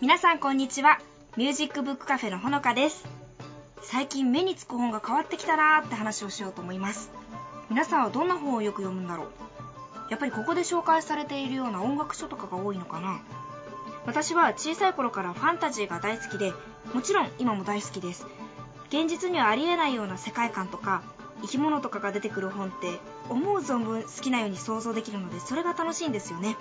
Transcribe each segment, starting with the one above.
皆さんこんにちは。ミュージックブックカフェのほのかです。最近目につく本が変わってきたなーって話をしようと思います。皆さんはどんな本をよく読むんだろう。やっぱりここで紹介されているような音楽書とかが多いのかな。私は小さい頃からファンタジーが大好きでもちろん今も大好きです。現実にはありえないような世界観とか生き物とかが出てくる本って思う存分好きなように想像できるのでそれが楽しいんですよね。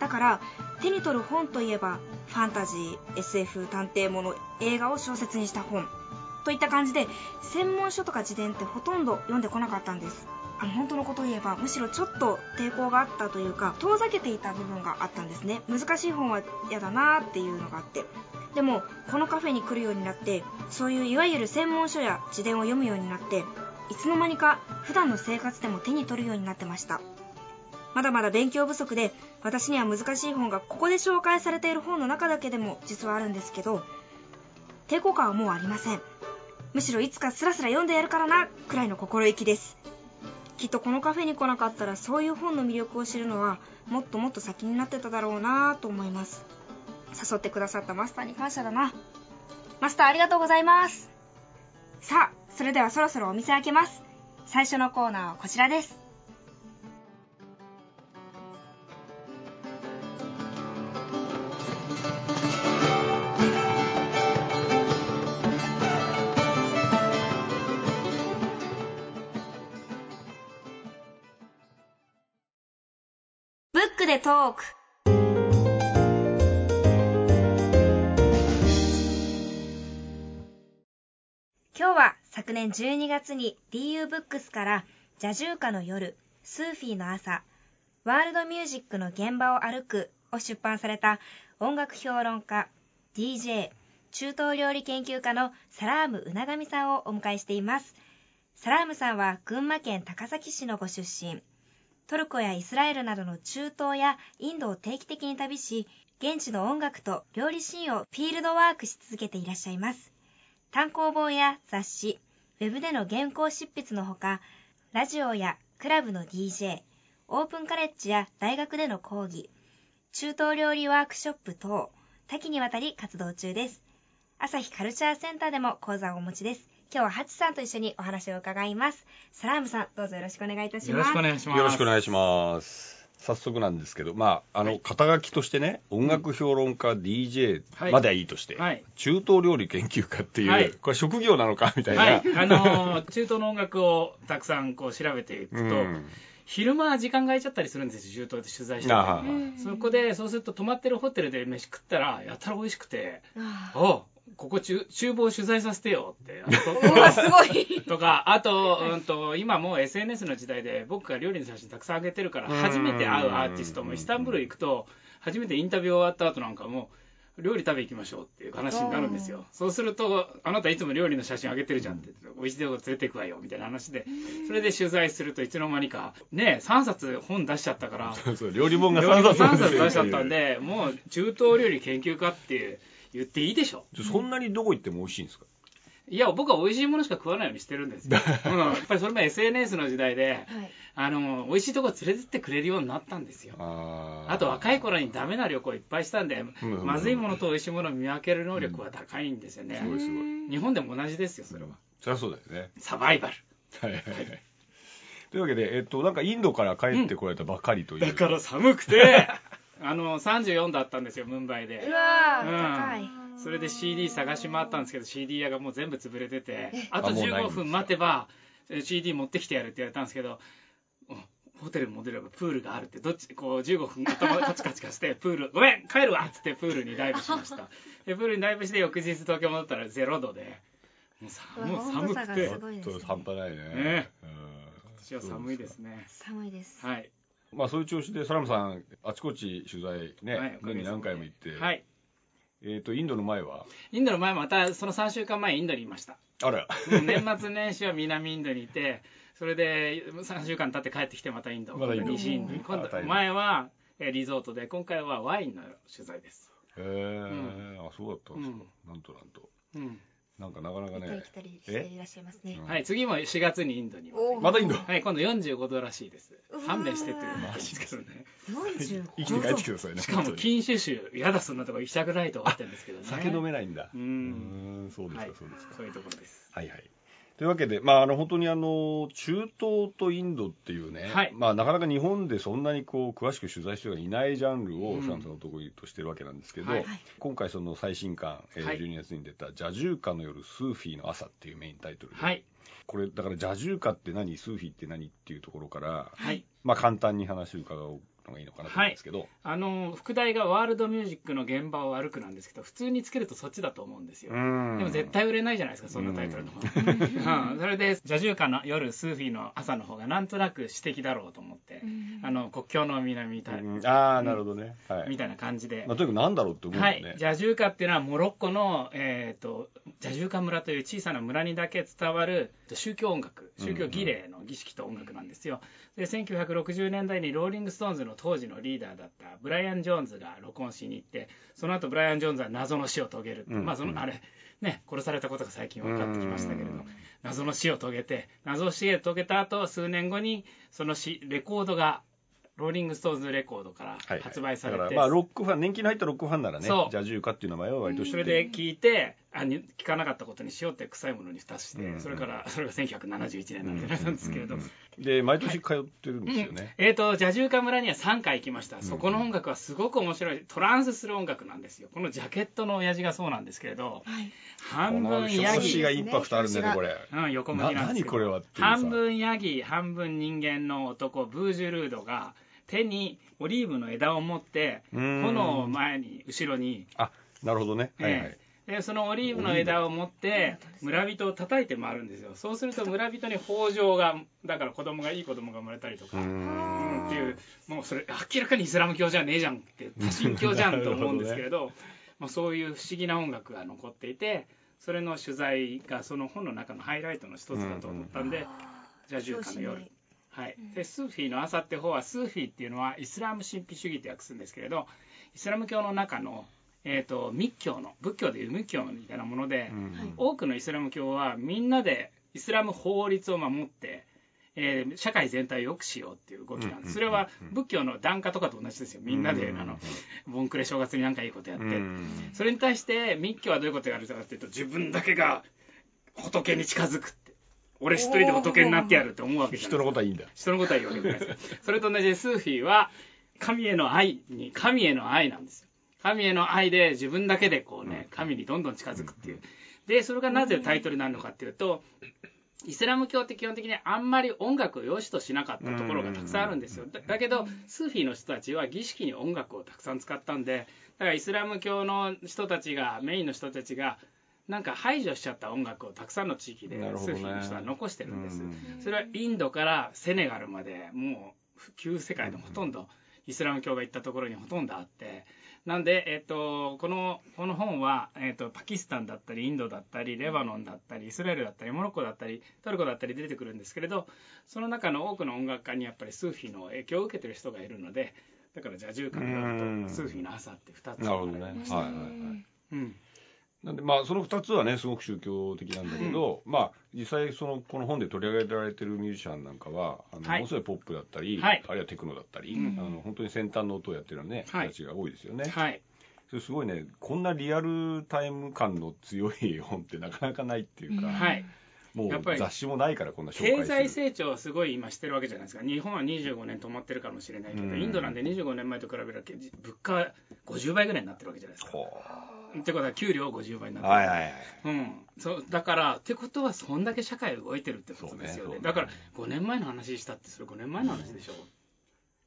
だから手に取る本といえばファンタジー SF 探偵もの映画を小説にした本。といった感じで専門書とか辞典ってほとんど読んでこなかったんです。あの本当のことを言えばむしろちょっと抵抗があったというか遠ざけていた部分があったんですね。難しい本は嫌だなっていうのがあって。でもこのカフェに来るようになってそういういわゆる専門書や辞典を読むようになっていつの間にか普段の生活でも手に取るようになってました。まだまだ勉強不足で私には難しい本がここで紹介されている本の中だけでも実はあるんですけど抵抗感はもうありません。むしろいつかスラスラ読んでやるからなくらいの心意気です。きっとこのカフェに来なかったらそういう本の魅力を知るのはもっともっと先になってただろうなと思います。誘ってくださったマスターに感謝だな。マスターありがとうございます。さあそれではそろそろお店開けます。最初のコーナーはこちらです。でトーク今日は昨年12月に DU ブックスからジャジューカの夜、スーフィーの朝、ワールドミュージックの現場を歩くを出版された音楽評論家、DJ、中東料理研究家のサラームうながみさんをお迎えしています。サラームさんは群馬県高崎市のご出身。トルコやイスラエルなどの中東やインドを定期的に旅し、現地の音楽と料理シーンをフィールドワークし続けていらっしゃいます。単行本や雑誌、ウェブでの原稿執筆のほか、ラジオやクラブの DJ、オープンカレッジや大学での講義、中東料理ワークショップ等、多岐にわたり活動中です。朝日カルチャーセンターでも講座をお持ちです。今日はハチさんと一緒にお話を伺います。サラームさん、どうぞよろしくお願いいたします。よろしくお願いします。よろしくお願いします。早速なんですけど、まあ、あの、はい肩書きとしてね、音楽評論家、DJ はいまではいいとして、はい中東料理研究家っていう、はいこれ職業なのかみたいな。はい、あのー中東の音楽をたくさんこう調べていくと、うん昼間は時間が空いちゃったりするんですよ、中東で取材してて。はそこで、そうすると泊まってるホテルで飯食ったら、やたら美味しくて、ああここ厨厨房取材させてよって。うわ、すごい。とか、あと、うんと、今もう SNS の時代で僕が料理の写真たくさん上げてるから、うん初めて会うアーティストもイスタンブール行くと、初めてインタビュー終わった後なんかも、料理食べ行きましょうっていう話になるんですよ。そうすると、あなたいつも料理の写真上げてるじゃんって、美味しいとこ連れてくわよみたいな話で、それで取材するといつの間にか、ね、3冊本出しちゃったから、そうそう料理本が料理本3 3冊冊出しちゃったんで、もう中東料理研究家っていう言っていいでしょ。そんなにどこ行っても美味しいんですか？いや、僕は美味しいものしか食わないようにしてるんですよ。うん、やっぱりそれも SNS の時代で、はい。あの、美味しいとこ連れてってくれるようになったんですよ。あと若い頃にダメな旅行いっぱいしたんで、うんまずいものと美味しいものを見分ける能力は高いんですよね。すごいすごい。日本でも同じですよ、それは。そりゃそうだよね。サバイバル。はいはいはい。というわけで、えっと、なんかインドから帰ってこられたばかりという。だから寒くて、あの、34だったんですよ、ムンバイでう。わー、うん高い。それで CD 探し回ったんですけど CD 屋がもう全部潰れててあとあもうないんです15分待てばえ CD 持ってきてやるって言われたんですけどうんホテル戻ればプールがあるってどっちこう15分頭カチカチカしてプールごめん帰るわっつってプールにダイブしましたでプールにダイブして翌日東京戻ったら0度でもう寒くてすごいですねちょっと半端ないね。ねうん今年は寒いですね寒いです。はいまあそういう調子で、サラムさん、あちこち取材ね、はいに何回も行って、はい。えっ、と、インドの前は？インドの前またその3週間前インドにいました。あら。うん年末年始は南インドにいてそれで3週間経って帰ってきてまたインド。まだインド。西インド。に今度前はえーリゾートで今回はワインの取材です、へえ、あ、そうだったんですか。なんとなんと。うんなんかなかなかね。行ったり来。たりしていらっしゃいますね。はい、次も4月にインドにまだインド？はい、今度45度らしいです。勘弁してって言うんですけどね45生きて帰ってきてくださいね。しかも禁酒酒やだそんなとこ行きたくないと思ってるんですけどね。酒飲めないんだ。うん。そうですはい。か、そうですか。そういうところです。はいはい。というわけで、まあ、あの本当にあの中東とインドっていうね、はい。まあ、なかなか日本でそんなにこう詳しく取材してはいないジャンルをうランスの得意としてるわけなんですけど、はい。今回、その最新刊、えーはい。12月に出た「ジャジューカの夜スーフィーの朝」っていうメインタイトルで、はい。これ、だからジャジューカって何、スーフィーって何っていうところから、はい。まあ、簡単に話を伺うのがいいのかなと思うんですけど、あの副題がワールドミュージックの現場を歩くなんですけど普通につけるとそっちだと思うんですよ。でも絶対売れないじゃないですかそんなタイトルの方。が、うん、それで「ジャジューカの夜スーフィーの朝」の方がなんとなく詩的だろうと思って、あの国境の南みたい,、うん。ああ、なるほどね。はい。みたいな感じで、まあ、とにかくなんだろうって思うよはね。い、ジャジューカっていうのはモロッコの、えー、とジャジューカ村という小さな村にだけ伝わる宗教音楽宗教儀礼の儀式と音楽なんですよ、で1960年代にローリング・ストーンズの当時のリーダーだったブライアン・ジョーンズが録音しに行ってその後ブライアン・ジョーンズは謎の死を遂げる、う。ん。まあそのあれね殺されたことが最近分かってきましたけれどうん。謎の死を遂げて謎の死を遂げた後数年後にその死レコードがローリング・ストーンズレコードからはいはい。発売されて、だからまあロックファン年季の入ったロックファンならねジャジューカっていう名前は割と知ってる。それで聞いてあに聞かなかったことにしようって臭いものに蓋して、うんそれからそれが1971年なんですけれど、うんうんうん。で毎年通ってるんですようん。ね、えー、とジャジューカ村には3回行きました、そこの音楽はすごく面白いトランスする音楽なんですよ。このジャケットの親父がそうなんですけれど。はい。半分ヤギ表紙がインパクトあるんだよね。これ。うん、横向きなんですけど。な何これはっていうさ。半分ヤギ半分人間の男ブージュルードが手にオリーブの枝を持ってうん。炎を前に後ろに。あなるほどね、はいはい。ええでそのオリーブの枝を持って村人を叩いて回るんですよ。そうすると村人に豊穣がだから子供がいい子供が生まれたりとかっていうもうそれ明らかにイスラム教じゃねえじゃんって多神教じゃんと思うんですけれどまあ、そういう不思議な音楽が残っていてそれの取材がその本の中のハイライトの一つだと思ったんで、ジャジューカの夜。はい、でスーフィーの朝って方はスーフィーっていうのはイスラム神秘主義って訳すんですけれどイスラム教の中の、えー、と密教の仏教でいう密教みたいなもので、うん。多くのイスラム教はみんなでイスラム法律を守って、えー社会全体を良くしようっていう動きなんです、それは仏教の檀家とかと同じですよ。みんなで、あのボンクレ正月になんかいいことやって、うん。それに対して密教はどういうことをやるかっていうと自分だけが仏に近づくって。俺一人で仏になってやるって思うわけ人のことはいいんだ。人のことはいいわけじゃないですか。それと同じでスーフィーは神への愛に神への愛なんですよ神への愛で自分だけでこうね神にどんどん近づくっていう。でそれがなぜタイトルになるのかっていうとイスラム教って基本的にあんまり音楽を良しとしなかったところがたくさんあるんですよ。だだけどスーフィーの人たちは儀式に音楽をたくさん使ったんでだからイスラム教の人たちがメインの人たちがなんか排除しちゃった音楽をたくさんの地域でスーフィーの人は残してるんですうん。それはインドからセネガルまでもう旧世界のほとんどイスラム教が行ったところにほとんどあって。なんで、えっとこのこの本は、えっとパキスタンだったりインドだったりレバノンだったりイスラエルだったりモロッコだったりトルコだったり出てくるんですけれどその中の多くの音楽家にやっぱりスーフィーの影響を受けてる人がいるのでだからジャジューカの夜とスーフィーの朝って2つなるほどね。はなんでまあその2つはねすごく宗教的なんだけど、まあ実際そのこの本で取り上げられてるミュージシャンなんかはあの、はい。ものすごいポップだったり、はい。あるいはテクノだったり、うん。あの本当に先端の音をやってるよね、はい。人たちが多いですよね。はい。それすごいねこんなリアルタイム感の強い本ってなかなかないっていうか、はいもう雑誌もないからこんな紹経済成長はすごい今してるわけじゃないですか。日本は25年止まってるかもしれないけど、うん。インドなんで25年前と比べると物価50倍ぐらいになってるわけじゃないですか。ほってことは給料50倍になうってる、はいはいはいうん、そうだからってことはそんだけ社会動いてるってことですよね。ねね。だから5年前の話したってそれ5年前の話でしょ、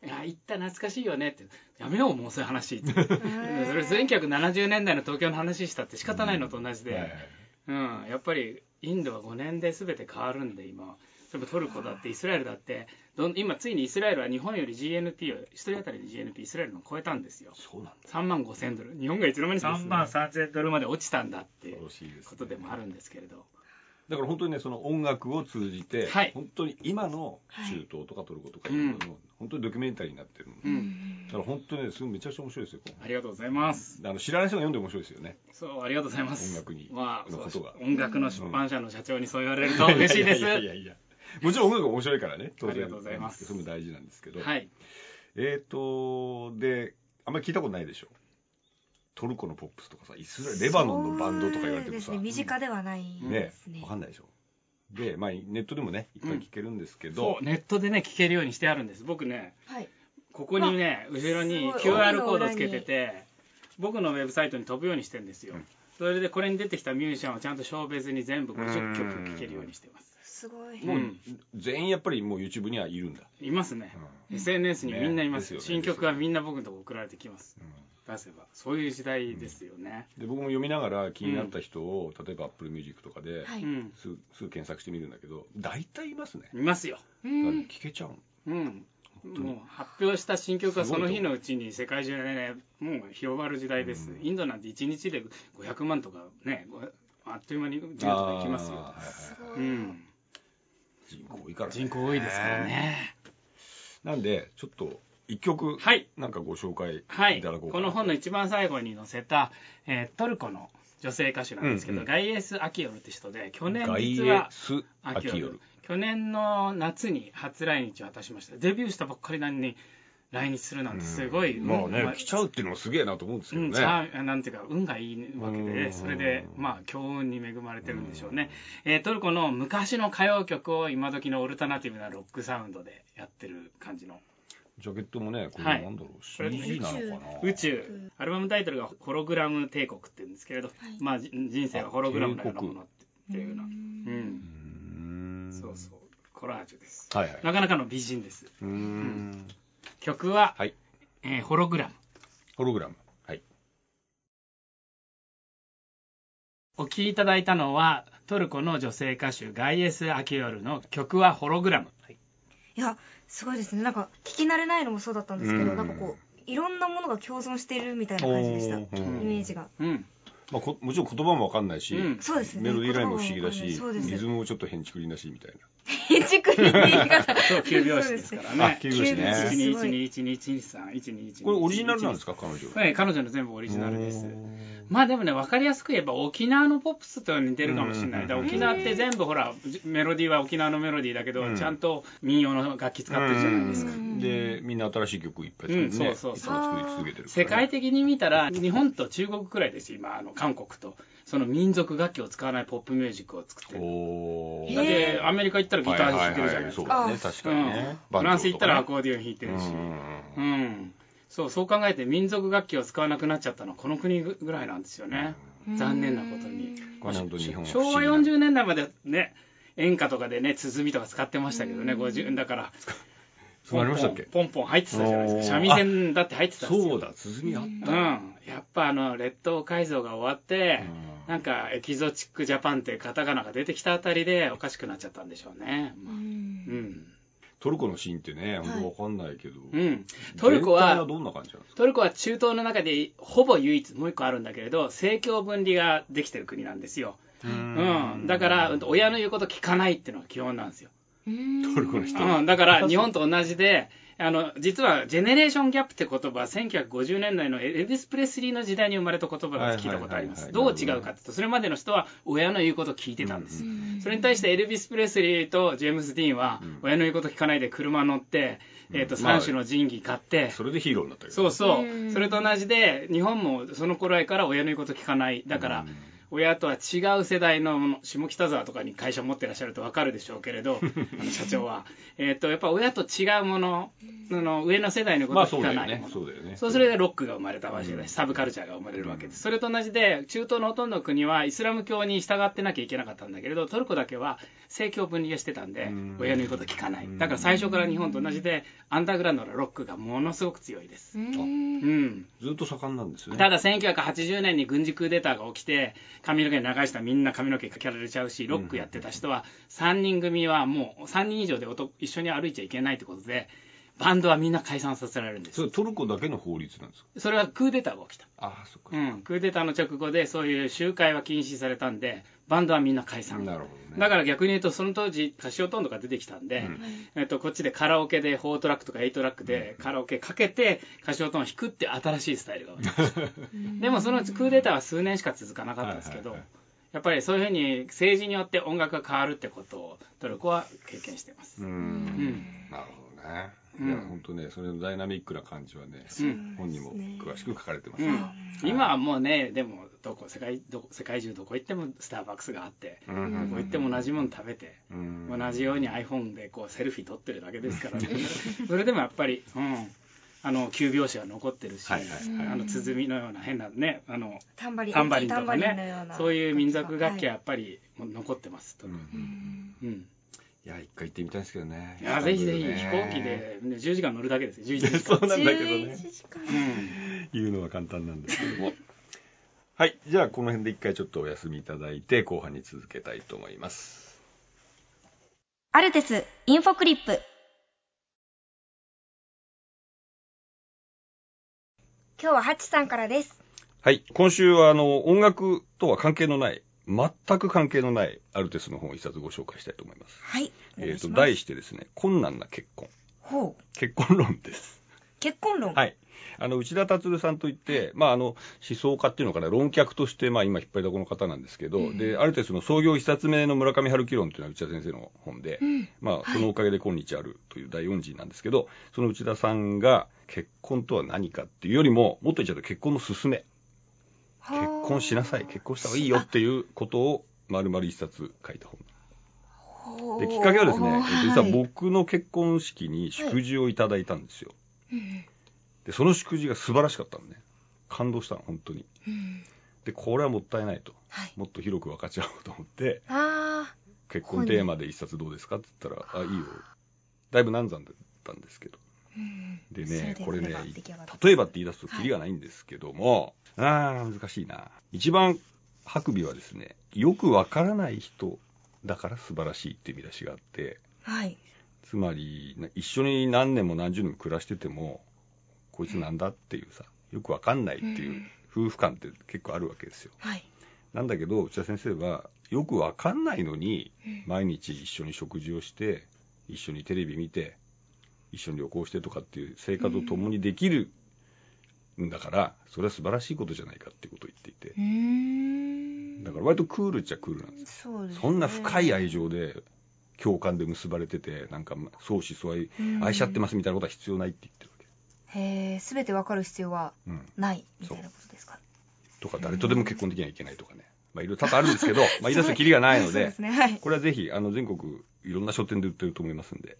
いや行った懐かしいよねって。やめようもうそういう話って。それ1970年代の東京の話したって仕方ないのと同じで、うん、やっぱりインドは5年で全て変わるんで今。例えばトルコだってイスラエルだって。どん今ついにイスラエルは日本より GNP を1人当たりの GNP イスラエルの超えたんですよ。そうなんだ3万5千ドル。日本がいつの間に3万3千ドルまで落ちたんだっていうことでもあるんですけれどだから本当にねその音楽を通じて、はい。本当に今の中東とかトルコとかいうのの、本当にドキュメンタリーになってるの、うん。だから本当にねすごいめちゃくちゃ面白いですよありがとうございます。あの知らない人が読んで面白いですよね。そうありがとうございます。音楽に。まあのことが。音楽の出版社の社長にそう言われると嬉しいです。いやいやいやもちろん音楽が面白いからね当然。ありがとうございます。それも大事なんですけど、はいえっ、とであんまり聞いたことないでしょトルコのポップスとかさイスラエルレバノンのバンドとか言われてもさ。そうですね。身近ではないねですね。わかんないでしょ。で、まあ、ネットでもねいっぱい聞けるんですけど、そうネットでね聞けるようにしてあるんです。僕ねはい。ここにね後ろに QR コードつけてて僕のウェブサイトに飛ぶようにしてるんですよ、うんそれでこれに出てきたミュージシャンをちゃんと小別に全部50曲聴けるようにしてます。すごい。もう、うん全員やっぱりもう YouTube にはいるんだ、いますね、うん SNS にみんないます、ね。ですよね。新曲はみんな僕のとこ送られてきます出せば。そういう時代ですよね、で僕も読みながら気になった人を、例えば Apple Music とかで、はい。うん。すぐすぐ検索してみるんだけど大体いますね、いますよ。うんだから聞けちゃうの。うん。もう発表した新曲はその日のうちに世界中でねもう広まる時代です、うん。インドなんて1日で500万とかねごあっという間に10とかいきますよ、はい。うん、人口多いから、ね、人口多いですからね。なんでちょっと一曲はい。なんかご紹介はい。いただこうかな、この本の一番最後に載せた、えートルコの女性歌手なんですけど、うんうん。ガイエス・アキヨルって人で去年実はアキヨル。去年の夏に初来日を果たしました。デビューしたばっかりなのに来日するなんてすごい、まあね、うん来ちゃうっていうのもすげえなと思うんですけどね、うん、なんていうか運がいいわけうん。でそれでまあ強運に恵まれてるんでしょうね、えートルコの昔の歌謡曲を今時のオルタナティブなロックサウンドでやってる感じのジャケットもねこはい。れなんだろう、CG なのかな？宇宙。アルバムタイトルが「ホログラム帝国」って言うんですけれど、まあじ人生はホログラムのようなものっていうような。うん。うーん。そうそう。コラージュです。はいはい。なかなかの美人です。うーん。曲は、はい。えーホログラム。ホログラム。はい。お聴きいただいたのはトルコの女性歌手ガイエス・アキヨルの曲はホログラム、いやすごいですね。なんか聞き慣れないのもそうだったんですけどうん。なんかこういろんなものが共存しているみたいな感じでした。イメージが。うん、まあ、こもちろん言葉もわかんないし、うん。そうですね。メロディーラインも不思議だしリズムもちょっと変ちくりなしみたいな。変築に言い方そう9拍子ですからね。あ9拍子ね9拍子1212123これオリジナルなんですかか彼女はい彼女の全部オリジナルですまあでもね分かりやすく言えば沖縄のポップスと似てるかもしれない、うん沖縄って全部ほらメロディーは沖縄のメロディーだけど、うん。ちゃんと民謡の楽器使ってるじゃないですか、うんでみんな新しい曲いっぱい作ってね、うんそうそう。そう続けてる世界的に見たら日本と中国くらいですよ今あの韓国と。その民族楽器を使わないポップミュージックを作ってる。だってアメリカ行ったらギター弾いてるじゃないですか、はいはいはいそうだね。確かにね、うんフランス行ったらアーコーディオン弾いてるし、うん。うんそうそう考えて民族楽器を使わなくなっちゃったのはこの国ぐらいなんですよね、残念なことに、昭和思議な。40年代までね演歌とかでね鼓とか使ってましたけどね、50だからそうなりましたっけポンポンポン入ってたじゃないですか。三味線だって入ってたんですよ。そうだ鼓あった、うん、やっぱあの列島改造が終わって、うん。なんかエキゾチックジャパンっていうカタカナが出てきたあたりでおかしくなっちゃったんでしょうね。ううん。ん。トルコのシーンってね本当わかんないけど、うん。トルコは、どんな感じなんですか？トルコは中東の中でほぼ唯一もう一個あるんだけれど、政教分離ができてる国なんですよ。うん。だから、親の言うこと聞かないっていうのが基本なんですよ。うんトルコの人、うん。だから、日本と同じで、あの、実は、ジェネレーションギャップって言葉は、1950年代のエルビス・プレスリーの時代に生まれた言葉だって聞いたことあります。どう違うかっていうと、それまでの人は親の言うことを聞いてたんです。うんそれに対してエルビス・プレスリーとジェームス・ディーンはうん、親の言うこと聞かないで車乗って、えっと、うんまあ3種の神器買って、それでヒーローになったけどそうそうう。んそれと同じで、日本もその頃から親の言うこと聞かない。だから、親とは違う世代のもの下北沢とかに会社持ってらっしゃると分かるでしょうけれど あの社長は、えっとやっぱ親と違うものあの上の世代のことまを聞かないもの、そうだよねそうそれでロックが生まれたわけでうん。サブカルチャーが生まれるわけです、それと同じで中東のほとんどの国はイスラム教に従ってなきゃいけなかったんだけれどトルコだけは政教分離がしてたんでうん。親の言うこと聞かない。うん。だから最初から日本と同じでアンダーグラウンドのロックがものすごく強いです。うん。うん。ずっと盛んなんですね。ただ1980年に軍事クーデターが起きて髪の毛長い人はみんな髪の毛かけられちゃうし、ロックやってた人は3人組はもう3人以上で男一緒に歩いちゃいけないってことで、バンドはみんな解散させられるんですそれトルコだけの法律なんですか？それはクーデターが起きた。ああそっか、うん、クーデターの直後でそういう集会は禁止されたんで、バンドはみんな解散。なるほどねだから逆に言うと、その当時、カシオトーンとか出てきたんで、えっと、こっちでカラオケで4トラックとか8トラックでカラオケかけて、カシオトーンを弾くって新しいスタイルが生まれ。でもそのクーデターは数年しか続かなかったんですけどはいはいはい、やっぱりそういうふうに政治によって音楽が変わるってことをトルコは経験してます。ううんん。なるほどね、うんいや本当ねそれのダイナミックな感じはね、うん本にも詳しく書かれてます、うん、今はもうね、でもどこ世界どこ世界中どこ行ってもスターバックスがあって、うん。どこ行っても同じもの食べて、うん。同じように iPhone でこうセルフィー撮ってるだけですからね、それでもやっぱり、うん、あの急拍子は残ってるし、あの鼓のような変なね、あのタンバリンタンバリンとかねな、そういう民族楽器ははやっぱり残ってますと。うん。うんいや一回行ってみたいんですけどね。いやぜひぜひね。飛行機で、ね、10時間乗るだけですよ、11時間。そうなんだけど11ね。言うのは簡単なん。ですけどもはい。じゃあこの辺で一回ちょっとお休みいただいて後半に続けたいと思います。アルテスインフォクリップ。今日はハチさんからです。はい。今週はあの音楽とは関係のない全く関係のないアルテスの本を一冊ご紹介したいと思います。はいえっ、と題してですね困難な結婚。ほう。結婚論です。結婚論。はい。あの、内田達さんといって、まあ、あの、思想家っていうのかな、論客として、まあ、今引っ張りだこの方なんですけど、で、アルテスの創業一冊目の村上春樹論っていうのは内田先生の本で、うん。まあ、そのおかげで今日あるという第4次なんですけど、その内田さんが結婚とは何かっていうよりも、もっと言っちゃうと結婚の勧め。はあ結婚しなさい、結婚した方がいいよっていうことを、丸々一冊書いた本。で、きっかけはですね、えっと実ははい僕の結婚式に祝辞をいただいたんですよ。うんで、その祝辞が素晴らしかったのね。感動したの、本当に。うんで、これはもったいないと。はいもっと広く分かち合おうと思って、あ結婚テーマで一冊どうですかって言ったら、あ、いいよ。だいぶ難産だったんですけど。でね、これね例えばって言い出すとキリがないんですけども、あー、難しいな。一番、ハクビはですね、よくわからない人だから素晴らしいっていう見出しがあって、はい。つまり、な一緒に何年も何十年も暮らしてても、こいつなんだっていうさ、よくわかんないっていう夫婦間って結構あるわけですよ。はい。なんだけど、内田先生は、よくわかんないのに、毎日一緒に食事をして、一緒にテレビ見て、一緒に旅行してとかっていう生活を共にできるんだから、それは素晴らしいことじゃないかっていうことを言っていてだから割とクールっちゃクールなんですよ。そねそんな深い愛情で、共感で結ばれてて、なんか相思相愛、うん愛し合ってますみたいなことは必要ないって言ってるわけ。へえ全てわかる必要はうん。ないみたいなことですか？とか、誰とでも結婚できなきゃいけないとかね。まあ、いろいろ多々あるんですけど、まあ、言い出すときりがないのでねはいこれはぜひ、あの、全国、いろんな書店で売ってると思いますんで、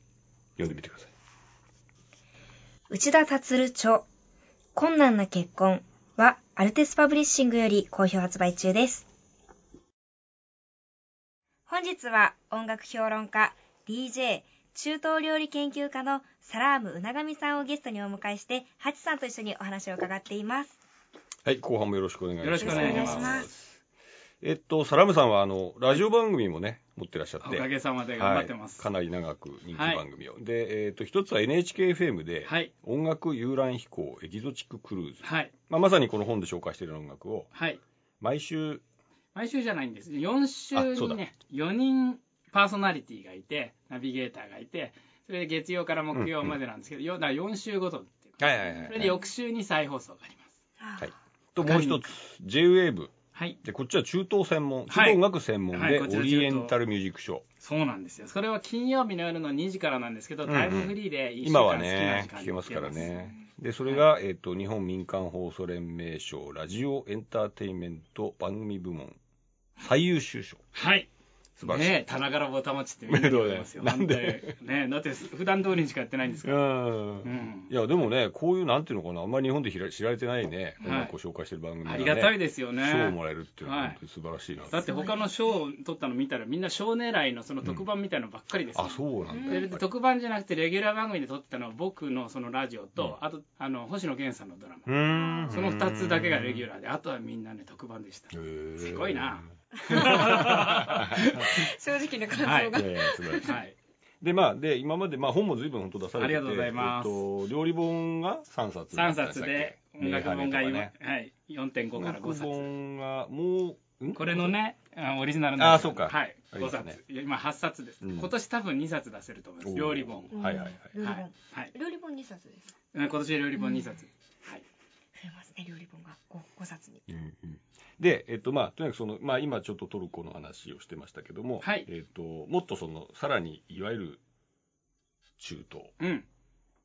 読んでみてください。内田達著困難な結婚はアルテスパブリッシングより好評発売中です。本日は音楽評論家 DJ 中東料理研究家のサラームうながみさんをゲストにお迎えしてハチさんと一緒にお話を伺っています。はい、後半もよろしくお願いします。よろしくお願いします。よろしくお願いします。えっと、サラムさんは、あの、ラジオ番組もね、持ってらっしゃって。おかげさまで頑張ってます。はい、かなり長く人気番組を。で、えっと、一つは NHKFM で、はい。音楽遊覧飛行エキゾチッククルーズ。はい。まあ、まさにこの本で紹介している音楽を、はい。毎週、毎週じゃないんです。4週にね、4人パーソナリティがいて、ナビゲーターがいて、それで月曜から木曜までなんですけど、よだから4週ごとっていうかはいはいはいはいそれで翌週に再放送があります。はい。と、もう一つ、J-Wave。はい。で、こっちは中東専門、中はい東音楽専門で、はいこちらオリエンタルミュージックショー。そうなんですよ。それは金曜日の夜の2時からなんですけど、うんうんタイムフリーで1週今は間好きなね時、間に聞けますからね。で、それが、えっ、と、日本民間放送連盟賞、ラジオエンターテインメント番組部門、最優秀賞。はい。素晴らしい。ね棚からぼたもちってみんなに言われます よ。なんで？ねだって普段通りにしかやってないんですから。うん。うん。いや、でもね、こういう、なんていうのかな、あんまり日本で知られてないね、はい。音楽を紹介してる番組ありがたいですよね。賞をもらえるっていうのは、はい。本当に素晴らしいな。だって他の賞を取ったの見たらみんな賞狙いのその特番みたいなのばっかりですよ、あ、そうなんだ。特番じゃなくてレギュラー番組で撮ってたのは僕のそのラジオと、あとあの星野源さんのドラマ、うーん。その2つだけがレギュラーであとはみんなね特番でした。すごいな。正直な感想が、はい。いやいや素晴らしい。はい。で、まあ、で、今まで、まあ、本も随分本当出されてて、ありがとうございます。えっと、料理本が3冊。だ3ったんしたっけ？冊で音楽本が今、名ね。はい、4.5から5音楽冊本が、もう、ん？これのねあオリジナルのあそうか。はい。5ありますね。冊。今8冊です、うん。今年多分2冊出せると思います。料理本。うんはいはい。はい。料理本、はい、はい、料理本2冊です今年料理本2冊、はい。増えますね料理本が 5, 5冊に。うんうんで、えっとまあ、とにかくその、まあ、今ちょっとトルコの話をしてましたけども、はい。えっともっとそのさらにいわゆる中東。うん。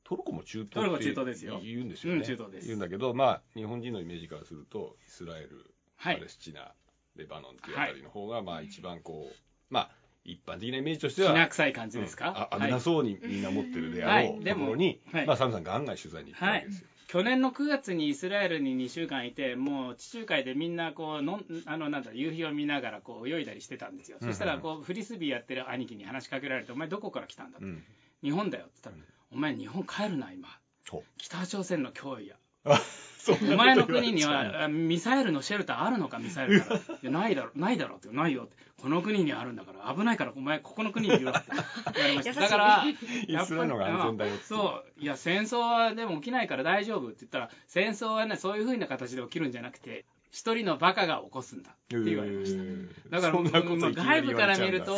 トルコも中東トルコって中東ですよ。言うんですよね、うん中東です。言うんだけど、まあ、日本人のイメージからするとイスラエル、はい。パレスチナレバノンっていうあたりの方が、まあ、一番こうまあ一般的なイメージとしてはきな臭い感じですか、うん。あはい。危なそうにみんな持ってるであろはい。うでもところに、はい。まあ、サムさんガンガン取材に行ったわけですよ。去年の9月にイスラエルに2週間いて、もう地中海でみんなこうのんあのなんだ夕日を見ながらこう泳いだりしてたんですよ、そしたらこうフリスビーやってる兄貴に話しかけられて、お前、どこから来たんだと、うん。日本だよって言ったら、お前、日本帰るな、今、北朝鮮の脅威や、お前の国には あミサイルのシェルターあるのか、ミサイルから、ないだろ、ないだろって、ないよって、この国にあるんだから、危ないから、お前、ここの国にいるよって。言われました。だから、イスラエルの方が安全だよってそう、いや、戦争はでも起きないから大丈夫って言ったら、戦争はね、そういうふうな形で起きるんじゃなくて、一人のバカが起こすんだって言われました。だから、外部から見ると、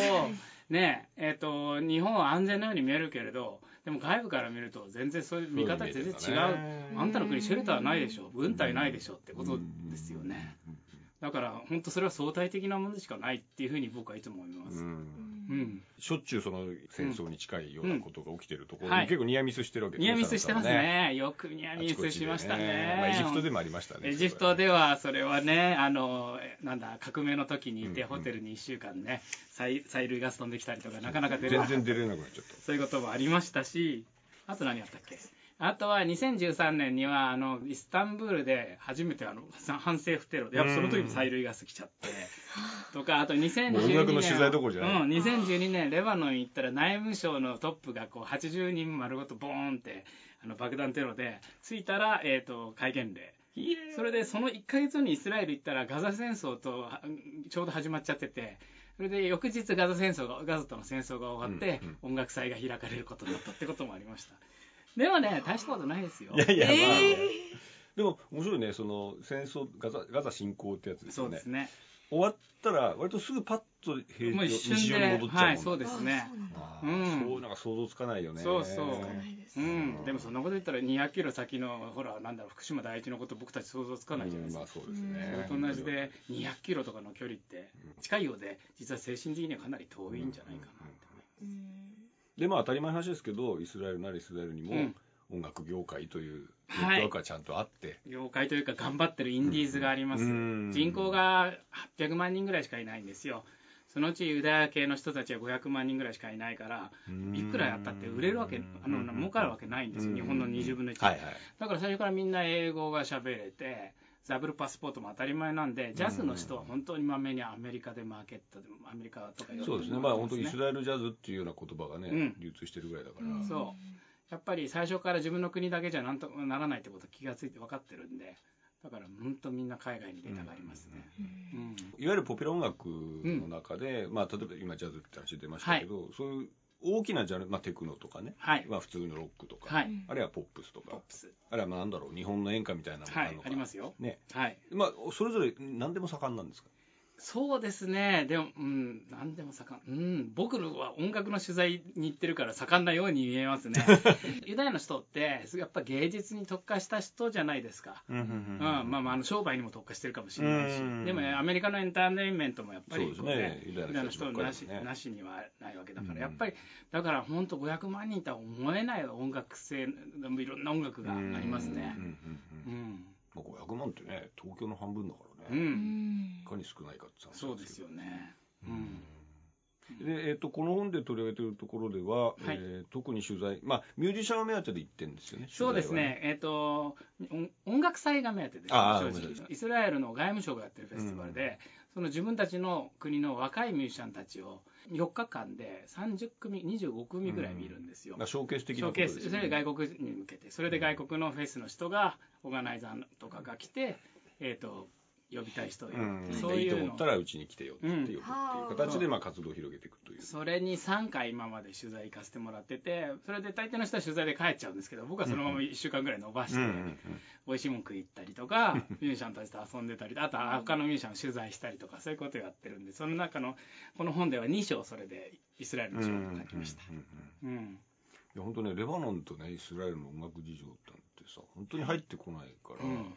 ねえっと日本は安全なように見えるけれど、でも外部から見ると、全然そういう見方全然違う、あんたの国、シェルターないでしょ、軍隊ないでしょってことですよね。だから、本当、それは相対的なものでしかないっていうふうに僕はいつも思います。うん。うんしょっちゅうその戦争に近いようなことが起きてるところにうん。はい。結構ニアミスしてるわけですニアミスしてますね、よくニアミスしましたあちこちでね。まあエジプトでもありましたね。エジプトではそれはね、あのなんだ革命の時にいて、うんホテルに1週間ね、催催涙ガス飛んできたりとか、なかなか出れなかった全然出れなくなっちゃった。そういうこともありましたし、あと何やったっけ？あとは2013年にはあのイスタンブールで初めてあの 反政府テロで、やっぱその時も催涙ガス来ちゃって、とか、あと2012もう音年、楽の取材どころじゃない。うん、2012年、レバノン行ったら内務省のトップがこう80人丸ごとボーンってあの爆弾テロで、着いたら、えー、と戒厳令。それでその1ヶ月後にイスラエル行ったらガザ戦争とはちょうど始まっちゃってて。それで翌日ガザ戦争がガザとの戦争が終わって、うん。音楽祭が開かれることになったってこともありましたでもね大したことないですよ。いやいや、まあでも面白いね、その戦争、ガザガザ侵攻ってやつですよね。そうです。ね。終わったら、割とすぐパッと平常一瞬で日常に戻っちゃうもんはいそうですね。あそうなん。だあうんーそうなんか想像つかないよね。そうそう。つかないですうん、でもそんなこと言ったら200キロ先のほらなんだろう福島第一のこと僕たち想像つかないじゃないですか。うんまあ、そうですね。それと同じで200キロとかの距離って近いようで実は精神的にはかなり遠いんじゃないかなってうんで、まあ当たり前の話ですけど、イスラエルならイスラエルにもうん。音楽業界というネはい。ットワークがちゃんとあって、業界というか頑張ってるインディーズがあります、うん。人口が800万人ぐらいしかいないんですよ。そのうちユダヤ系の人たちは500万人ぐらいしかいないからいくらやったって売れるわけあの儲かるわけないんですよ。日本の20分の1、はいはい。だから最初からみんな英語が喋れてダブルパスポートも当たり前なんでジャズの人は本当にまめにアメリカでマーケットでアメリカとかそうですね、まあ本当イスラエルジャズっていうような言葉がね、うん。流通してるぐらいだから、そう。やっぱり最初から自分の国だけじゃなんともならないってこと気がついて分かってるんでだから本当みんな海外に出たがりますね、うん。いわゆるポピュラー音楽の中で、まあ例えば今ジャズって話出ましたけど、そういう大きなジャンル、まあテクノとかね、はい。まあ普通のロックとか、はい。あるいはポップスとか。ポッ、プス。あるいはまあなんだろう、日本の演歌みたいなのがはいあるのか、ありますよ。ね。はい。まあそれぞれ何でも盛んなんですか？そうですね。でもうん何でも盛ん。うん僕は音楽の取材に行ってるから盛んなように見えますね。ユダヤの人ってやっぱ芸術に特化した人じゃないですか。うんうんうん、まあまああの商売にも特化してるかもしれないし。うん。でもねアメリカのエンターテインメントもやっぱりね。こユダヤの人なしね。なしにはないわけだかうん。らやっぱりだから本当500万人とは思えない音楽性いろんな音楽がありますね。うんうんうんうん。うん。まあ、500万ってね、東京の半分だからうね、ん。いかに少ないかって話そうですよね。うん。でえー、とこの本で取り上げているところでは、はい。えー特に取材、まあ、ミュージシャンを目当てで行ってるんですよね、そうですね、えっ、と、音音楽祭が目当てです、ああ正直。イスラエルの外務省がやってるフェスティバルで、その自分たちの国の若いミュージシャンたちを4日間で30組、25組ぐらい見るんですよ。まあ、ショーケース的ショーケース、なことですよそれで外国に向けて、それで外国のフェスの人が、オーガナイザーとかが来て、えっ、と、呼びたい人を呼ぶうん、そういいというの思ったらうちに来てよって呼ぶっていう形で、まあ、活動を広げていくという。それに3回今まで取材行かせてもらってて、それで大抵の人は取材で帰っちゃうんですけど、僕はそのまま1週間ぐらい伸ばして、美味しいもん食い行ったりとか、ミュージシャンたちと遊んでたり、あとは他のミュージシャンを取材したりとか、そういうことをやってるんで、その中の、この本では2章それでイスラエルの章を書きました。うん。いや本当ね、レバノンとね、イスラエルの音楽事情ってさ、本当に入ってこないから、うん。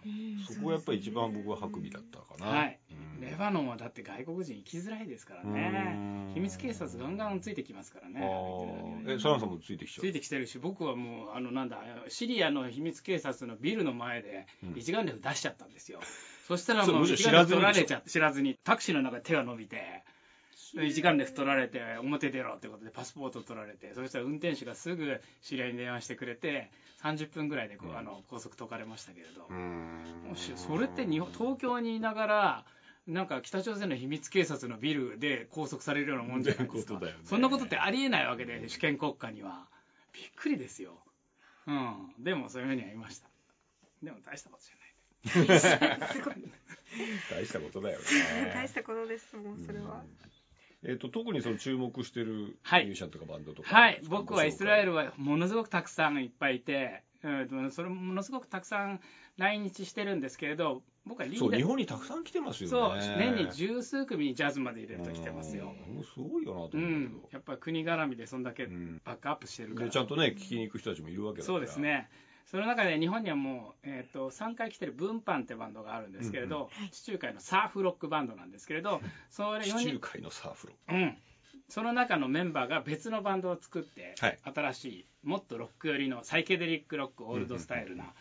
そこがやっぱり一番僕はハクビだったかな。はい。うん。レバノンはだって外国人行きづらいですからね。う。ん。秘密警察ガンガンついてきますからね。え、サランさんもついてきちゃう？ついてきてるし、僕はもう、あの、なんだ、シリアの秘密警察のビルの前でうん。一眼レフ出しちゃったんですよ。そしたらもう一眼レフ知らずにでしょ取られちゃって、知らずに、タクシーの中で手が伸びて、一眼レフ取られて、表出ろってことでパスポート取られて、そしたら運転手がすぐ知り合いに電話してくれて、30分ぐらいでこう、あの高速解かれましたけれど、もしそれって日本東京にいながら、なんか北朝鮮の秘密警察のビルで拘束されるようなもんじゃないですかね。そんなことってありえないわけで、主権国家には。びっくりですよ。うん。でもそういう目にはいました。でも大したことじゃない。すごい。大したことだよね。大したことですもん、それは。えっと特にその注目してるミュはいージシャンとかバンドとか、はい。僕はイスラエルははものすごくたくさんいっぱいいて、うん、それもものすごくたくさん来日してるんですけれど、僕はリーダー、そう日本にたくさん来てますよね。そう、年に十数組ジャズまで入れると来てますよ。うん。もうすごいよなとう思うんだん。やっぱり国絡みでそんだけうんバックアップしてるから。でちゃんとね聞きに行く人たちもいるわけだから。そうです。ね。その中で日本にはもう、えー、と3回来てるブンパンってバンドがあるんですけれど、地中海のサーフロックバンドなんですけれど、それ地4人、中海のサーフロ。うん、その中のメンバーが別のバンドを作って、はい新しい、もっとロック寄りのサイケデリックロック、オールドスタイルな、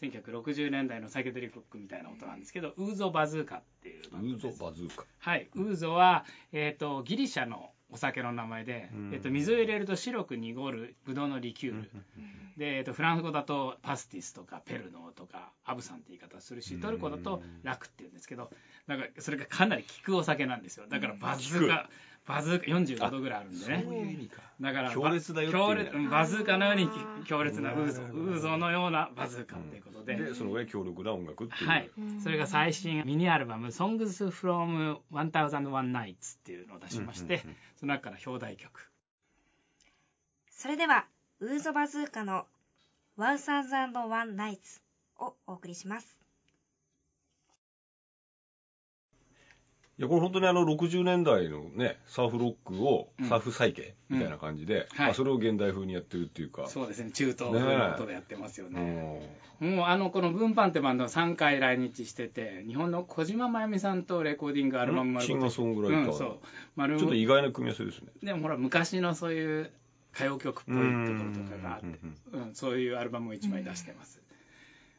1960年代のサイケデリックロックみたいな音なんですけど、ウーゾバズーカっていうバウーゾンドです。バズーカ。はい、ウーゾは、えー、とギリシャのお酒の名前で、うん。えー、と水を入れると白く濁るブドウのリキュール、で、えー、とフランス語だとパスティスとかペルノーとかアブサンって言い方をするしトルコだとラクって言うんですけどだからそれがかなり効くお酒なんですよ。だからバズーカバズーカ45度ぐらいあるんでね。そういう意味か。だから強烈だよっていう。強烈うんバズーカのように強烈なウーゾウーゾのようなバズーカっていうことで、でそのぐらい強力な音楽っていう。はい、それが最新ミニアルバム「Songs from 1001 Nights」っていうのを出しまして、うんうんうん。その中から表題曲。それでは、ウーゾバズーカの1001 Nights をお送りします。いやこれ本当にあの60年代のねサーフロックをうん。サーフ再現みたいな感じで、はい。まあ、それを現代風にやってるっていうか。そうですね中東風のことでやってますよね。うん。もうあのこの「分パン」ってバンドは3回来日してて日本の小島真由美さんとレコーディングアルバム丸ごと。シンガーソングライター。のうん、そう。丸ちょっと意外な組み合わせですね。でもほら昔のそういう歌謡曲っぽいところとかがあってうんうんそういうアルバムを1枚出してます、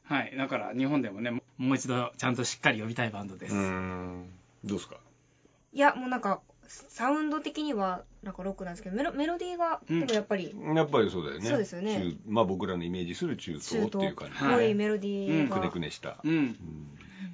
はい。だから日本でもねもう一度ちゃんとしっかり呼びたいバンドです、うんどうですか？いや、もうなんか、サウンド的には、なんかロックなんですけど、メロメロディーが、うん。でもやっぱり、やっぱりそうだよね。そうですよね。中まあ僕らのイメージする中東っていう感じ。っぽい。メロディーが。くねくねした。うん。うん。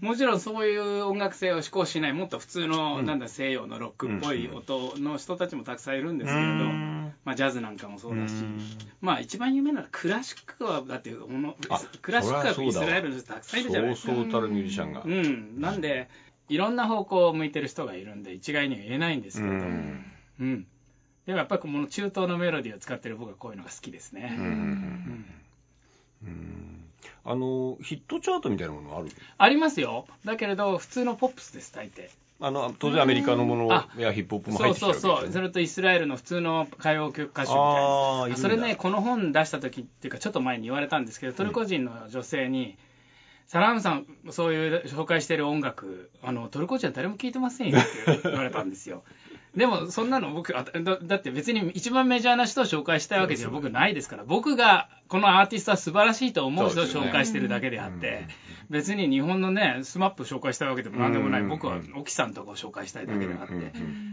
もちろんそういう音楽性を志向しないもっと普通の、うん。なんだ西洋のロックっぽい音の人たちもたくさんいるんですけれど、うん。まあ、ジャズなんかもそうだし、うん。まあ一番有名なのはクラシックはだってほんのあクラシックはイスラエルの人たくさんいるじゃないですか。そうそうたるミュージシャンが。うん。なんでいろんな方向を向いてる人がいるんで一概には言えないんですけれども、うん。うん。でもやっぱりこの中東のメロディーを使ってる僕はこういうのが好きですね、うんうんうん。あのヒットチャートみたいなものある？ありますよ。だけれど普通のポップスです大抵。あの当然アメリカのものあ。やヒップホップもそう入ってきてるわけですよねそうそう。それとイスラエルの普通の歌謡曲歌手みたいあなそれねこの本出した時っていうかちょっと前に言われたんですけどトルコ人の女性に、サラームさんそういう紹介してる音楽あのトルコ人は誰も聞いてませんよって言われたんですよ。でもそんなの僕あだだって別に一番メジャーな人を紹介したいわけじゃ僕ないですから。僕がこのアーティストは素晴らしいと思う人を紹介してるだけであって、別に日本のね SMAP 紹介したいわけでもなんでもない、うん僕は沖さんとかを紹介したいだけであって、うんうんうん、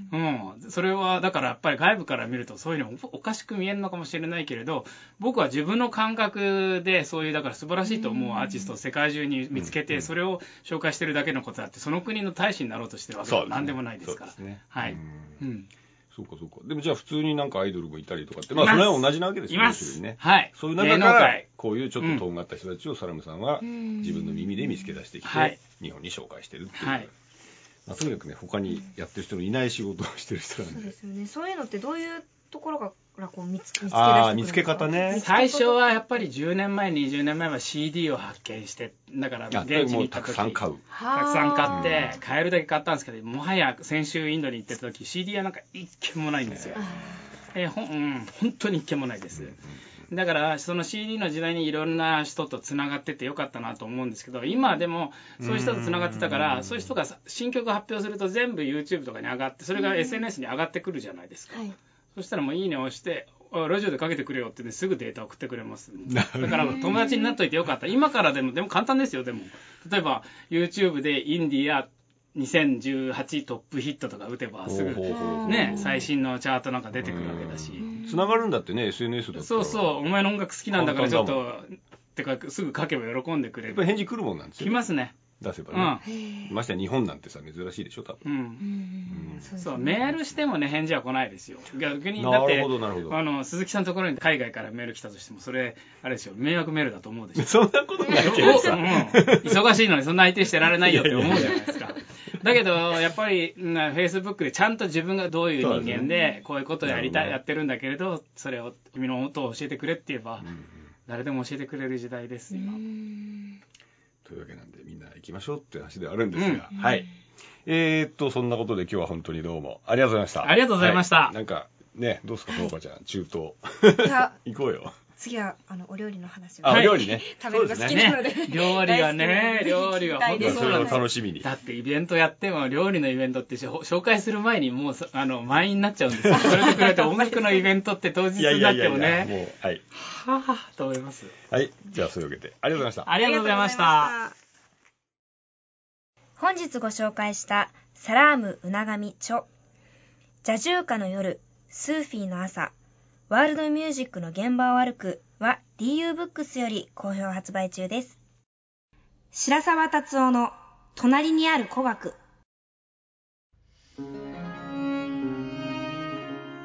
それはだからやっぱり外部から見るとそういうのおおかしく見えるのかもしれないけれど僕は自分の感覚でそういうだから素晴らしいと思うアーティストを世界中に見つけてそれを紹介してるだけのことだってその国の大使になろうとしてるわけでは何でもないですから。ね。はい、うん。うん、そうかそうか。でもじゃあ普通になんかアイドルもいたりとかって、まあそれは同じなわけですよいま要すね。すはい。そういう中から界、こういうちょっととんがった人たちをサラムさんはうん。自分の耳で見つけ出してきて、はい。日本に紹介してるっていう。はいまあ、とにかくね、他にやってる人のいない仕事をしてる人なんで。そうですよね。そういうのってどういうところからこう見つ見つけあー見つけ方ね。最初はやっぱり10年前20年前は CD を発見してだからあ現地にもうた行った時くさん買う。たくさん買って買えるだけ買ったんですけどもはや先週インドに行ってた時 CD はなんか一件もないんですよ、えーほんうん、本当に一件もないです、だからその CD の時代にいろんな人とつながっててよかったなと思うんですけど今でもそういう人とつながってたからそういう人がさ新曲発表すると全部 YouTube とかに上がってそれが SNS に上がってくるじゃないですか、はい。そしたらもういいねを押してあラジオでかけてくれよってねすぐデータ送ってくれます。だから友達になっといてよかった。今からでもでも簡単ですよでも。例えば YouTube でインディア2018トップヒットとか打てばすぐね最新のチャートなんか出てくるわけだし。つながるんだってね、SNS だったら。そうそうお前の音楽好きなんだからちょっ簡とてかすぐ書けば喜んでくれる。やっぱり返事来るもんなんですよ。来ますね出せばね。うんましてや日本なんてさ、珍しいでしょ、多分。うんうんそうですねそうメールしてもね返事は来ないですよ逆にだってなるほど、なるほど。あの鈴木さんのところに海外からメール来たとしてもそれあれですよ迷惑メールだと思うでしょ そんなことないけどおさ。うん忙しいのにそんな相手してられないよって思うじゃないですか。だけど、やっぱり、フェイスブックでちゃんと自分がどういう人間でこういうことをやりたい、なるほどやってるんだけれど、それを、君の音を教えてくれって言えばう、ん誰でも教えてくれる時代です、う今。んというわけなんで、みんな行きましょうって話ではあるんですが、うんはい。えー、っと、そんなことで今日は本当にどうもありがとうございました。ありがとうございましたはいなんか、ね、どうですか、ともかちゃん、中東。いや 行こうよ。次はあのお料理の話をあ、はいお料理ね。食べるの好きねなので、料理がね、料理が本聞きたいですそれを楽しみに。だってイベントやっても料理のイベントって紹介する前にもうそあの満員になっちゃうんですよ。それと比べて音楽のイベントって当日になやいやいや、ってもね、もう、はい。はぁはぁと思います。はい。じゃあ、そういうわけで、ありがとうございました。ありがとうございました。本日ご紹介したサラームうながみチョジャジューカの夜スーフィーの朝ワールドミュージックの現場を歩くは DU ブックスより好評発売中です。白沢達夫の隣にある古学。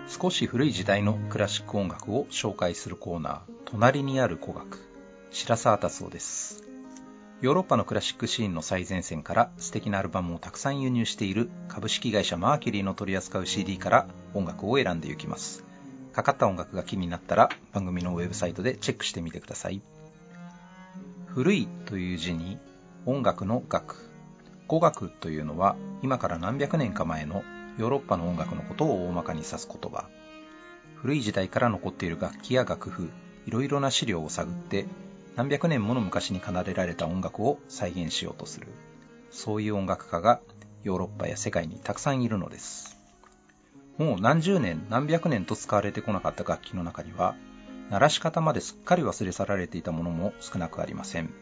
少し古い時代のクラシック音楽を紹介するコーナー「隣にある古楽」白沢達夫です。ヨーロッパのクラシックシーンの最前線から素敵なアルバムをたくさん輸入している株式会社マーキュリーの取り扱う CD から音楽を選んでいきます。かかった音楽が気になったら番組のウェブサイトでチェックしてみてください。古いという字に音楽の楽語学というのは今から何百年か前のヨーロッパの音楽のことを大まかに指す言葉。古い時代から残っている楽器や楽譜いろいろな資料を探って何百年もの昔に奏でられた音楽を再現しようとする。そういう音楽家がヨーロッパや世界にたくさんいるのです。もう何十年何百年と使われてこなかった楽器の中には鳴らし方まですっかり忘れ去られていたものも少なくありません。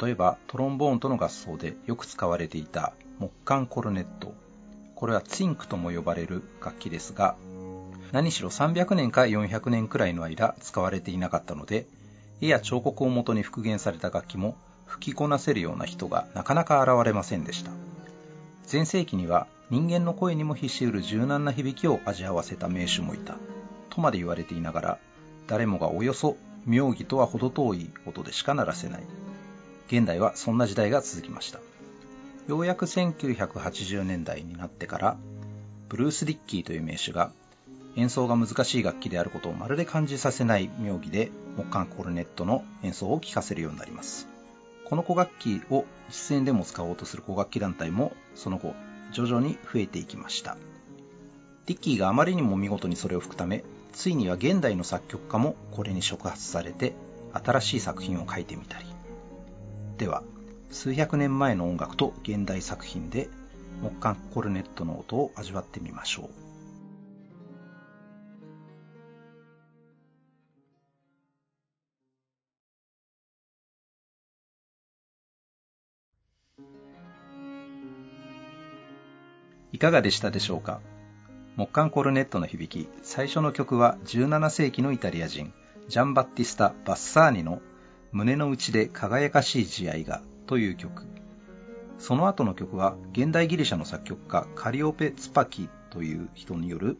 例えばトロンボーンとの合奏でよく使われていた木管コルネット。これはツィンクとも呼ばれる楽器ですが何しろ300年か400年くらいの間使われていなかったので絵や彫刻をもとに復元された楽器も吹きこなせるような人がなかなか現れませんでした。前世紀には人間の声にも必しうる柔軟な響きを味合わせた名手もいた。とまで言われていながら誰もがおよそ妙義とは程遠い音でしか鳴らせない。現代はそんな時代が続きました。ようやく1980年代になってからブルース・ディッキーという名手が演奏が難しい楽器であることをまるで感じさせない妙義で木管コルネットの演奏を聴かせるようになります。この古楽器を実演でも使おうとする古楽器団体もその後徐々に増えていきました。ディッキーがあまりにも見事にそれを吹くためついには現代の作曲家もこれに触発されて新しい作品を書いてみたり。では数百年前の音楽と現代作品で木管コルネットの音を味わってみましょう。かがでしたでしょうか？木管コルネットの響き。最初の曲は17世紀のイタリア人ジャンバッティスタ・バッサーニの胸の内で輝かしい慈愛がという曲。その後の曲は現代ギリシャの作曲家カリオペ・ツパキという人による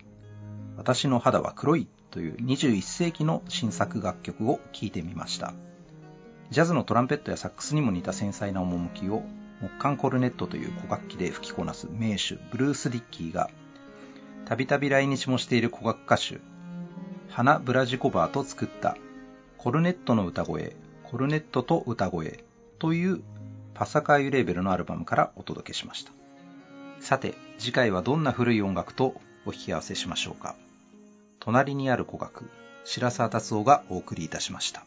私の肌は黒いという21世紀の新作楽曲を聴いてみました。ジャズのトランペットやサックスにも似た繊細な趣を木管コルネットという古楽器で吹きこなす名手ブルース・ディッキーがたびたび来日もしている古楽歌手ハナ・ブラジコバーと作ったコルネットの歌声コルネットと歌声というパサカーユレーベルのアルバムからお届けしました。さて次回はどんな古い音楽とお引き合わせしましょうか。隣にある古楽白沢達夫がお送りいたしました。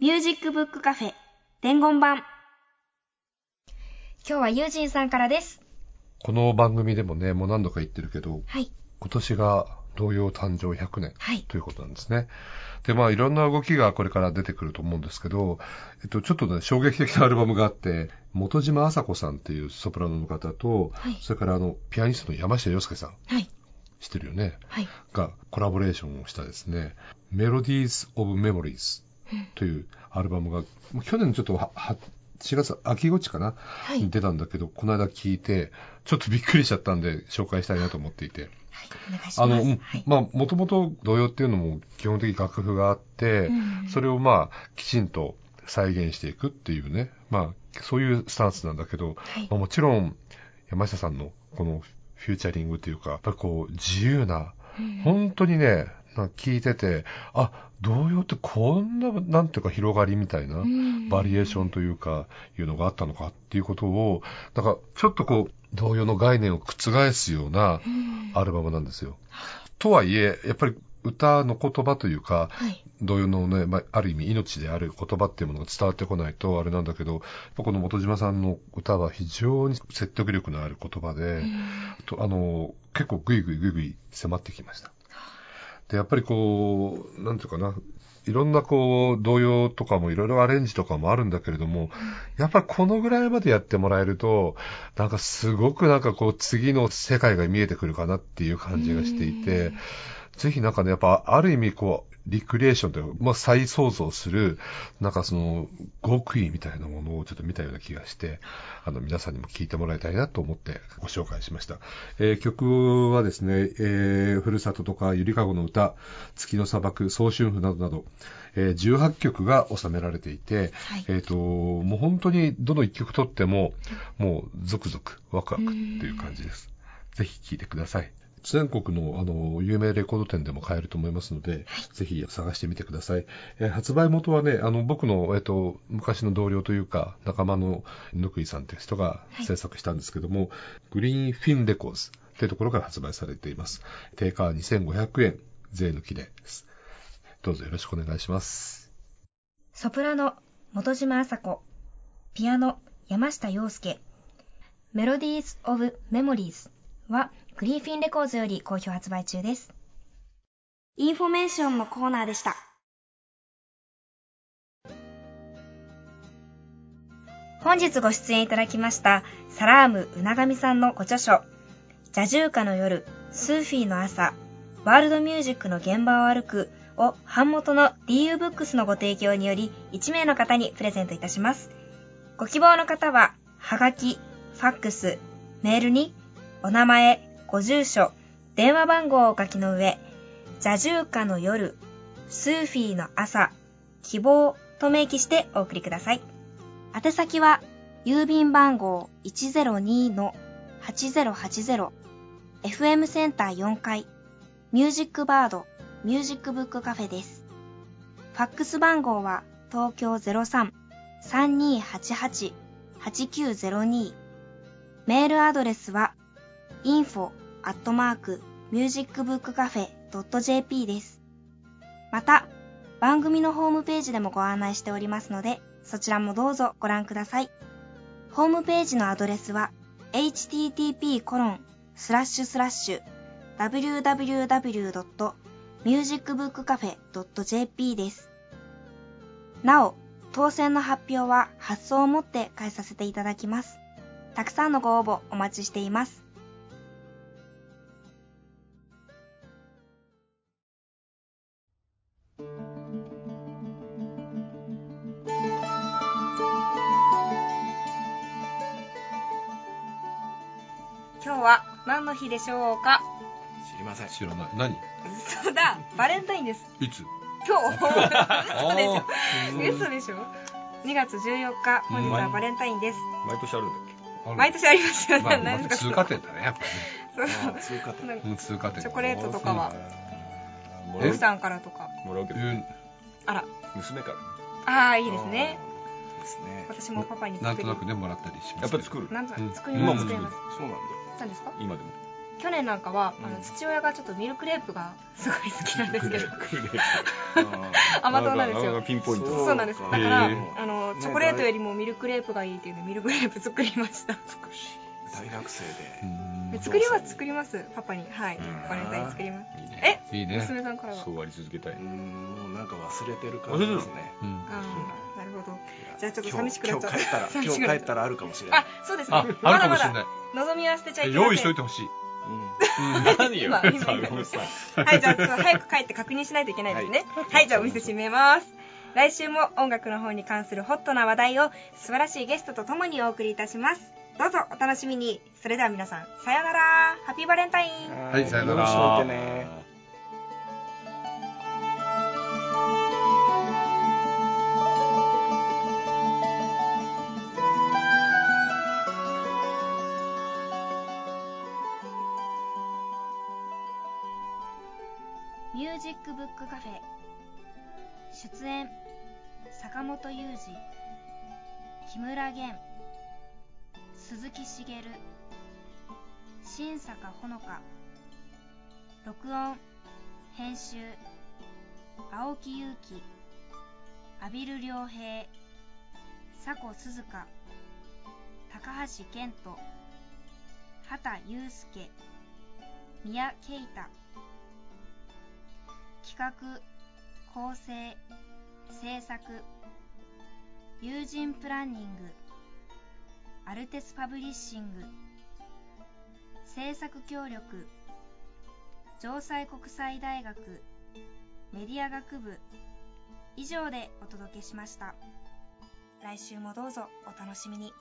ミュージックブックカフェ伝言版。今日はユージンさんからです。この番組でもね、もう何度か言ってるけど、はい。今年が童謡誕生100年はい。ということなんですね。で、まあいろんな動きがこれから出てくると思うんですけど、えっと、ちょっとね、衝撃的なアルバムがあって、本島麻子さんっていうソプラノの方と、はい。それからあの、ピアニストの山下洋介さん、はい。知ってるよね、はい。がコラボレーションをしたですね、Melodies of Memories というアルバムが、もう去年のちょっとは、は4月、秋口かな、はい。に出たんだけど、この間聞いて、ちょっとびっくりしちゃったんで、紹介したいなと思っていて。お願いします。あの、うんはい。まあ、もともと童謡っていうのも基本的に楽譜があって、うん。それをまあ、きちんと再現していくっていうね、まあ、そういうスタンスなんだけど、はい。まあもちろん、山下さんのこのフューチャリングというか、やっぱりこう、自由な、うん。本当にね、な聞いてて、あ、童謡ってこんな、なんていうか広がりみたいな、うんバリエーションというか、いうのがあったのかっていうことを、なんか、ちょっとこう、童謡の概念を覆すようなうんアルバムなんですよ。とはいえ、やっぱり歌の言葉というか、はい童謡のね、まあ、ある意味命である言葉っていうものが伝わってこないとあれなんだけど、この本島さんの歌は非常に説得力のある言葉で、うんとあの、結構グイグイグイグイ迫ってきました。で、やっぱりこう、なんていうかな、いろんなこう、童謡とかもいろいろアレンジとかもあるんだけれども、やっぱりこのぐらいまでやってもらえると、なんかすごくなんかこう、次の世界が見えてくるかなっていう感じがしていて、ぜひなんかね、やっぱある意味こう、リクリエーションというか、まあ、再創造する、なんかその、極意みたいなものをちょっと見たような気がして、あの、皆さんにも聞いてもらいたいなと思ってご紹介しました。えー曲はですね、えーふるさととか、ゆりかごの歌、月の砂漠、早春譜などなど、えー18曲が収められていて、はいえっ、と、もう本当にどの一曲とっても、もうゾクゾク、ワクワクっていう感じです。ぜひ聴いてください。全国のあの有名レコード店でも買えると思いますので、ぜひ探してみてください。えー発売元はね、あの僕の、えっと昔の同僚というか仲間のぬくいさんという人が制作したんですけども、グリーンフィンレコーズというところから発売されています。定価は2500円、税抜きです。どうぞよろしくお願いします。ソプラノ、本島麻子。ピアノ、山下洋輔。 Melodies of Memories は、グリーフィンレコーズより好評発売中です。インフォメーションのコーナーでした。本日ご出演いただきました、サラーム・うながみさんのご著書、ジャジューカの夜、スーフィーの朝、ワールドミュージックの現場を歩くを版元の DU ブックスのご提供により1名の方にプレゼントいたします。ご希望の方は、はがき、ファックス、メールに、お名前、ご住所、電話番号をお書きの上、ジャジューカの夜、スーフィーの朝、希望と明記してお送りください。宛先は、郵便番号102-8080、FM センター4階、ミュージックバード、ミュージックブックカフェです。ファックス番号は東京03-3288-8902メールアドレスは info アットマークミュージックブックカフェ .jp です。また、番組のホームページでもご案内しておりますので、そちらもどうぞご覧ください。ホームページのアドレスは http://www.musicbookcafe.jp です。なお、当選の発表は発送をもって返させていただきます。たくさんのご応募お待ちしています今日は何の日でしょうか？知りません。知らない。何？そうだ。バレンタインです。いつ？今日。嘘でしょ？嘘でしょ？2月14日本日はバレンタインです。毎年あるんだっけ？毎年ありますよ。ね、まあ、何ですか通過点だね、やっぱそう。あ通過点。通過点。チョコレートとかは？奥さんからとか。もらうけど。うんあら。娘から。ねああいいですね。あー。ですね。私もパパになんとなくね、もらったりします。やっぱり作る。なんとうん。作ります今も作ります。そうなんだ。何ですか？今でも。去年なんかは、うん。あの父親がちょっとミルクレープがすごい好きなんですけど。クレープ。甘党なんですよ。あピンポイント。そうなんです。だからあのねチョコレートよりもミルクレープがいいっていうのでミルクレープ作りました。大学生で。作ります作りますパパに。はい。うん。バレンタイン作ります。いいね。え？いいね。娘さんからは。そうあり続けたい。うん、もうなんか忘れてる感じですね。うん。なるほどじゃあちょっと寂しくなっちゃった今日帰ったら、あるかもしれない。あそうですねあ、あまだまだるかもしれない。望みは捨てちゃいけません用意しといてほしい。何よ 今今坂本さんはい、じゃあちょっと早く帰って確認しないといけないですね。はい、じゃあお店閉めます。来週も音楽の方に関するホットな話題を素晴らしいゲストとともにお送りいたします。どうぞお楽しみに。それでは皆さん、さようなら。ハッピーバレンタイン。はいさよならブックカフェ出演坂本雄二木村玄鈴木茂新坂ほのか録音編集青木祐希阿比留良平佐古鈴香高橋健人畑祐介宮慶太企画構成制作友人プランニングアルテスパブリッシング制作協力城西国際大学メディア学部以上でお届けしました。来週もどうぞお楽しみに。